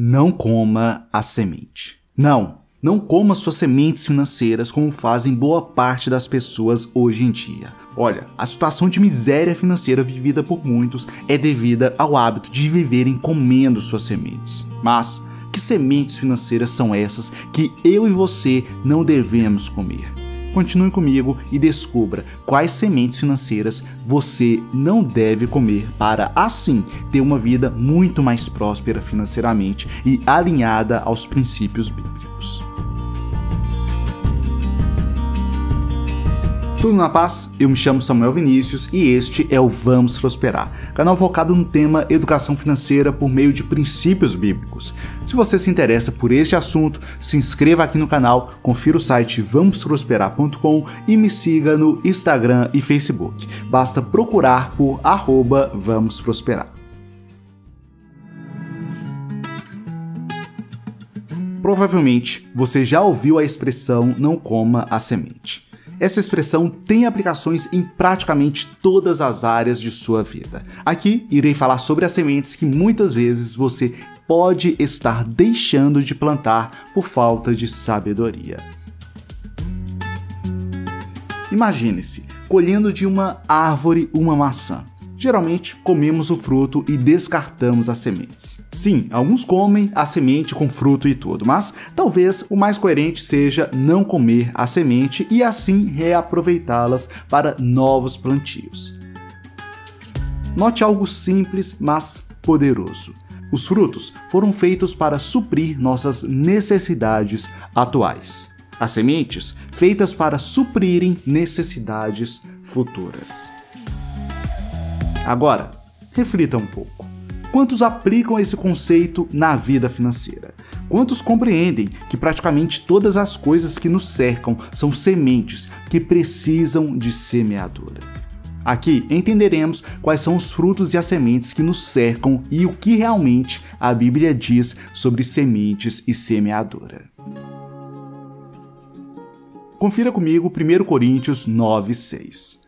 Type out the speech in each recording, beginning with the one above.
Não coma a semente. Não, não coma suas sementes financeiras como fazem boa parte das pessoas hoje em dia. Olha, a situação de miséria financeira vivida por muitos é devida ao hábito de viverem comendo suas sementes. Mas que sementes financeiras são essas que eu e você não devemos comer? Continue comigo e descubra quais sementes financeiras você não deve comer para, assim, ter uma vida muito mais próspera financeiramente e alinhada aos princípios bíblicos. Tudo na paz? Eu me chamo Samuel Vinícius e este é o Vamos Prosperar, canal focado no tema educação financeira por meio de princípios bíblicos. Se você se interessa por este assunto, se inscreva aqui no canal, confira o site vamosprosperar.com e me siga no Instagram e Facebook. Basta procurar por arroba Vamos Prosperar. Provavelmente você já ouviu a expressão não coma a semente. Essa expressão tem aplicações em praticamente todas as áreas de sua vida. Aqui irei falar sobre as sementes que muitas vezes você pode estar deixando de plantar por falta de sabedoria. Imagine-se colhendo de uma árvore uma maçã. Geralmente comemos o fruto e descartamos as sementes. Sim, alguns comem a semente com fruto e tudo, mas talvez o mais coerente seja não comer a semente e assim reaproveitá-las para novos plantios. Note algo simples, mas poderoso. Os frutos foram feitos para suprir nossas necessidades atuais. As sementes feitas para suprirem necessidades futuras. Agora, reflita um pouco. Quantos aplicam esse conceito na vida financeira? Quantos compreendem que praticamente todas as coisas que nos cercam são sementes que precisam de semeadura? Aqui entenderemos quais são os frutos e as sementes que nos cercam e o que realmente a Bíblia diz sobre sementes e semeadura. Confira comigo 1 Coríntios 9, 6.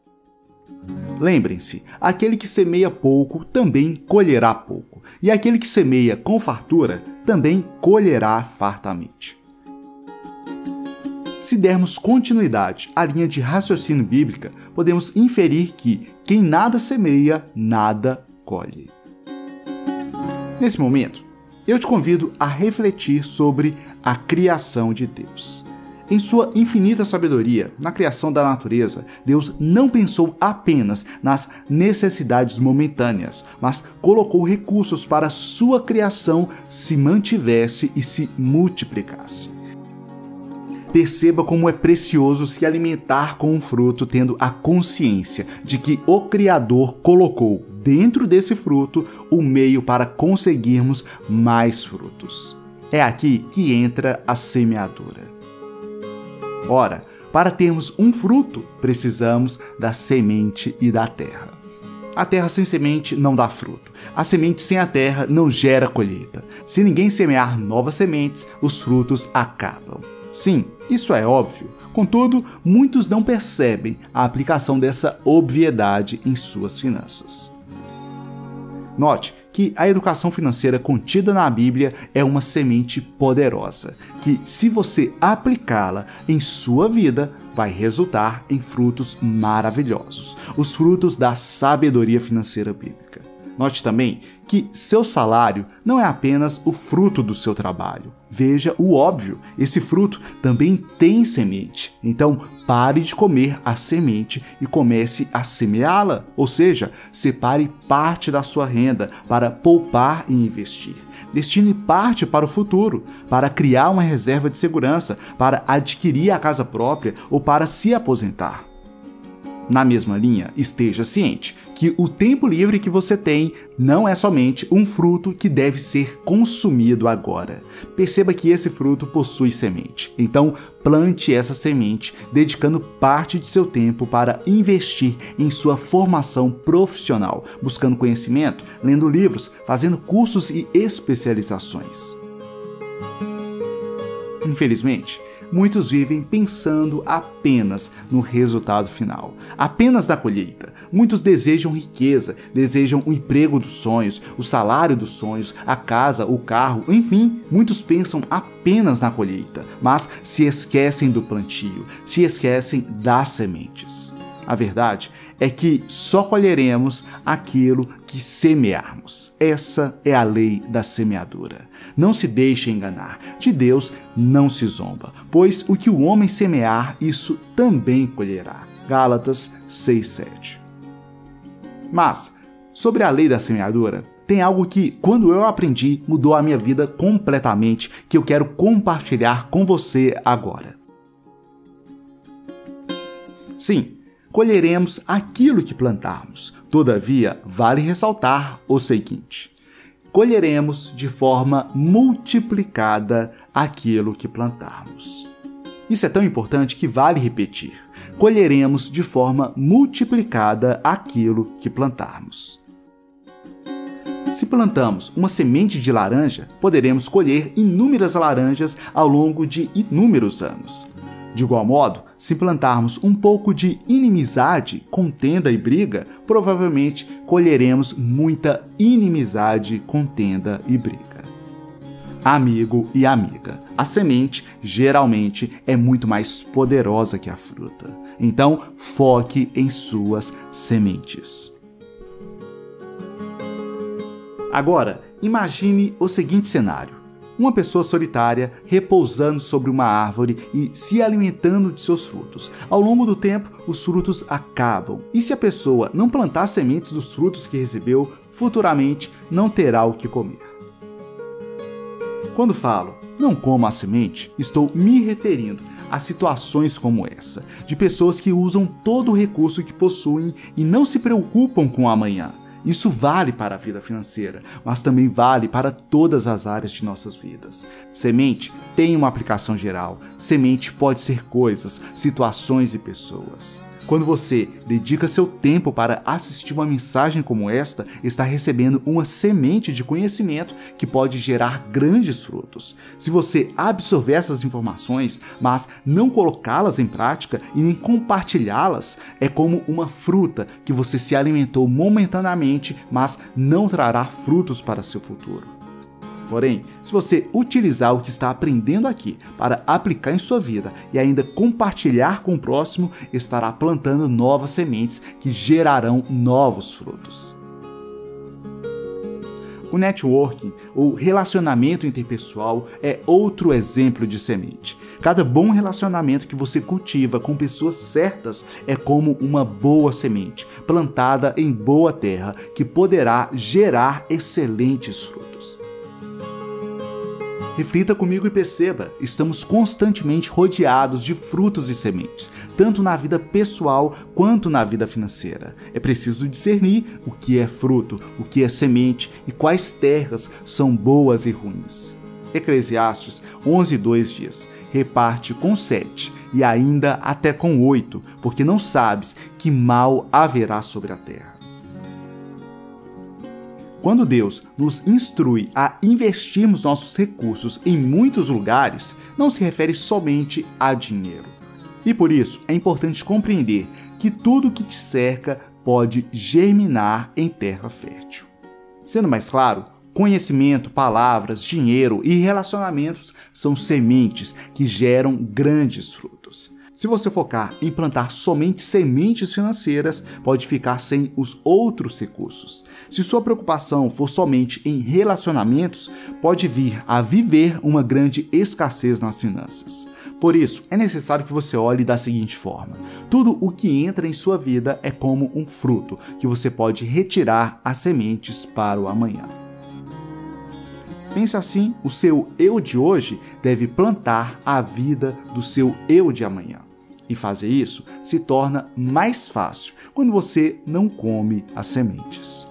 Lembrem-se: aquele que semeia pouco também colherá pouco, e aquele que semeia com fartura também colherá fartamente. Se dermos continuidade à linha de raciocínio bíblica, podemos inferir que quem nada semeia, nada colhe. Nesse momento, eu te convido a refletir sobre a criação de Deus. Em sua infinita sabedoria na criação da natureza, Deus não pensou apenas nas necessidades momentâneas, mas colocou recursos para sua criação se mantivesse e se multiplicasse. Perceba como é precioso se alimentar com um fruto tendo a consciência de que o Criador colocou dentro desse fruto o meio para conseguirmos mais frutos. É aqui que entra a semeadura. Ora, para termos um fruto, precisamos da semente e da terra. A terra sem semente não dá fruto. A semente sem a terra não gera colheita. Se ninguém semear novas sementes, os frutos acabam. Sim, isso é óbvio. Contudo, muitos não percebem a aplicação dessa obviedade em suas finanças. Note que a educação financeira contida na Bíblia é uma semente poderosa, que, se você aplicá-la em sua vida, vai resultar em frutos maravilhosos os frutos da sabedoria financeira bíblica. Note também que seu salário não é apenas o fruto do seu trabalho. Veja o óbvio: esse fruto também tem semente. Então, pare de comer a semente e comece a semeá-la. Ou seja, separe parte da sua renda para poupar e investir. Destine parte para o futuro, para criar uma reserva de segurança, para adquirir a casa própria ou para se aposentar. Na mesma linha, esteja ciente que o tempo livre que você tem não é somente um fruto que deve ser consumido agora. Perceba que esse fruto possui semente. Então, plante essa semente, dedicando parte de seu tempo para investir em sua formação profissional, buscando conhecimento, lendo livros, fazendo cursos e especializações. Infelizmente, muitos vivem pensando apenas no resultado final, apenas da colheita, Muitos desejam riqueza, desejam o emprego dos sonhos, o salário dos sonhos, a casa, o carro, enfim, muitos pensam apenas na colheita, mas se esquecem do plantio, se esquecem das sementes. A verdade é que só colheremos aquilo que semearmos. Essa é a lei da semeadura. Não se deixe enganar. De Deus não se zomba, pois o que o homem semear, isso também colherá. Gálatas 6:7. Mas sobre a lei da semeadura, tem algo que, quando eu aprendi, mudou a minha vida completamente, que eu quero compartilhar com você agora. Sim, colheremos aquilo que plantarmos. Todavia, vale ressaltar o seguinte: colheremos de forma multiplicada aquilo que plantarmos. Isso é tão importante que vale repetir. Colheremos de forma multiplicada aquilo que plantarmos. Se plantamos uma semente de laranja, poderemos colher inúmeras laranjas ao longo de inúmeros anos. De igual modo, se plantarmos um pouco de inimizade, contenda e briga, provavelmente colheremos muita inimizade, contenda e briga. Amigo e amiga, a semente geralmente é muito mais poderosa que a fruta. Então, foque em suas sementes. Agora, imagine o seguinte cenário uma pessoa solitária repousando sobre uma árvore e se alimentando de seus frutos. Ao longo do tempo, os frutos acabam, e se a pessoa não plantar sementes dos frutos que recebeu, futuramente não terá o que comer. Quando falo não coma a semente, estou me referindo a situações como essa, de pessoas que usam todo o recurso que possuem e não se preocupam com o amanhã. Isso vale para a vida financeira, mas também vale para todas as áreas de nossas vidas. Semente tem uma aplicação geral. Semente pode ser coisas, situações e pessoas. Quando você dedica seu tempo para assistir uma mensagem como esta, está recebendo uma semente de conhecimento que pode gerar grandes frutos. Se você absorver essas informações, mas não colocá-las em prática e nem compartilhá-las, é como uma fruta que você se alimentou momentaneamente, mas não trará frutos para seu futuro. Porém, se você utilizar o que está aprendendo aqui para aplicar em sua vida e ainda compartilhar com o próximo, estará plantando novas sementes que gerarão novos frutos. O networking, ou relacionamento interpessoal, é outro exemplo de semente. Cada bom relacionamento que você cultiva com pessoas certas é como uma boa semente, plantada em boa terra, que poderá gerar excelentes frutos. Reflita comigo e perceba: estamos constantemente rodeados de frutos e sementes, tanto na vida pessoal quanto na vida financeira. É preciso discernir o que é fruto, o que é semente e quais terras são boas e ruins. Eclesiastes 11:2 diz: reparte com sete, e ainda até com oito, porque não sabes que mal haverá sobre a terra. Quando Deus nos instrui a investirmos nossos recursos em muitos lugares, não se refere somente a dinheiro. E por isso é importante compreender que tudo que te cerca pode germinar em terra fértil. Sendo mais claro, conhecimento, palavras, dinheiro e relacionamentos são sementes que geram grandes frutos. Se você focar em plantar somente sementes financeiras, pode ficar sem os outros recursos. Se sua preocupação for somente em relacionamentos, pode vir a viver uma grande escassez nas finanças. Por isso, é necessário que você olhe da seguinte forma: tudo o que entra em sua vida é como um fruto que você pode retirar as sementes para o amanhã. Pense assim: o seu eu de hoje deve plantar a vida do seu eu de amanhã. E fazer isso se torna mais fácil quando você não come as sementes.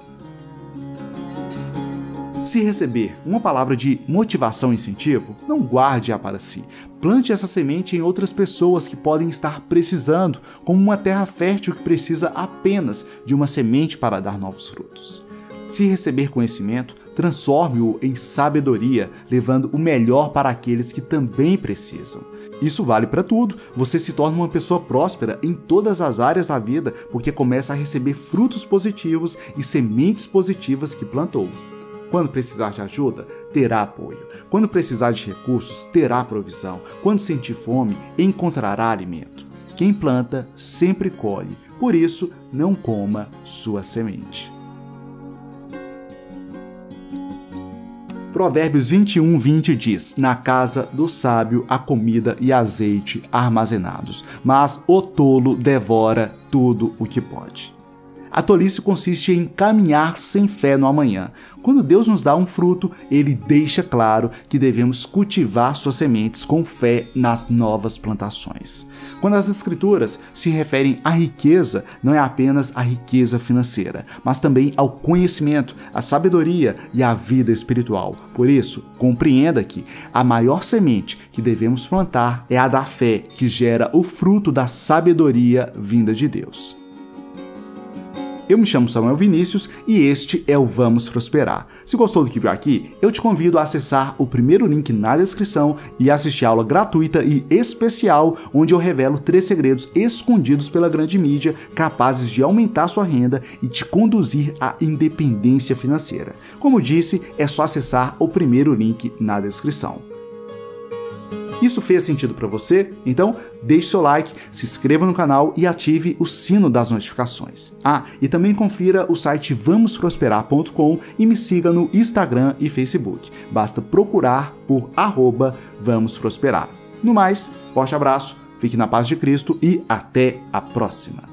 Se receber uma palavra de motivação e incentivo, não guarde-a para si. Plante essa semente em outras pessoas que podem estar precisando, como uma terra fértil que precisa apenas de uma semente para dar novos frutos. Se receber conhecimento, transforme-o em sabedoria, levando o melhor para aqueles que também precisam. Isso vale para tudo. Você se torna uma pessoa próspera em todas as áreas da vida porque começa a receber frutos positivos e sementes positivas que plantou. Quando precisar de ajuda, terá apoio. Quando precisar de recursos, terá provisão. Quando sentir fome, encontrará alimento. Quem planta sempre colhe. Por isso, não coma sua semente. Provérbios 21, 20 diz: Na casa do sábio há comida e azeite armazenados, mas o tolo devora tudo o que pode. A tolice consiste em caminhar sem fé no amanhã. Quando Deus nos dá um fruto, ele deixa claro que devemos cultivar suas sementes com fé nas novas plantações. Quando as Escrituras se referem à riqueza, não é apenas a riqueza financeira, mas também ao conhecimento, à sabedoria e à vida espiritual. Por isso, compreenda que a maior semente que devemos plantar é a da fé, que gera o fruto da sabedoria vinda de Deus. Eu me chamo Samuel Vinícius e este é o Vamos Prosperar. Se gostou do que viu aqui, eu te convido a acessar o primeiro link na descrição e assistir a aula gratuita e especial onde eu revelo três segredos escondidos pela grande mídia capazes de aumentar sua renda e te conduzir à independência financeira. Como disse, é só acessar o primeiro link na descrição. Isso fez sentido para você? Então, deixe seu like, se inscreva no canal e ative o sino das notificações. Ah, e também confira o site vamosprosperar.com e me siga no Instagram e Facebook. Basta procurar por arroba. No mais, forte abraço, fique na paz de Cristo e até a próxima.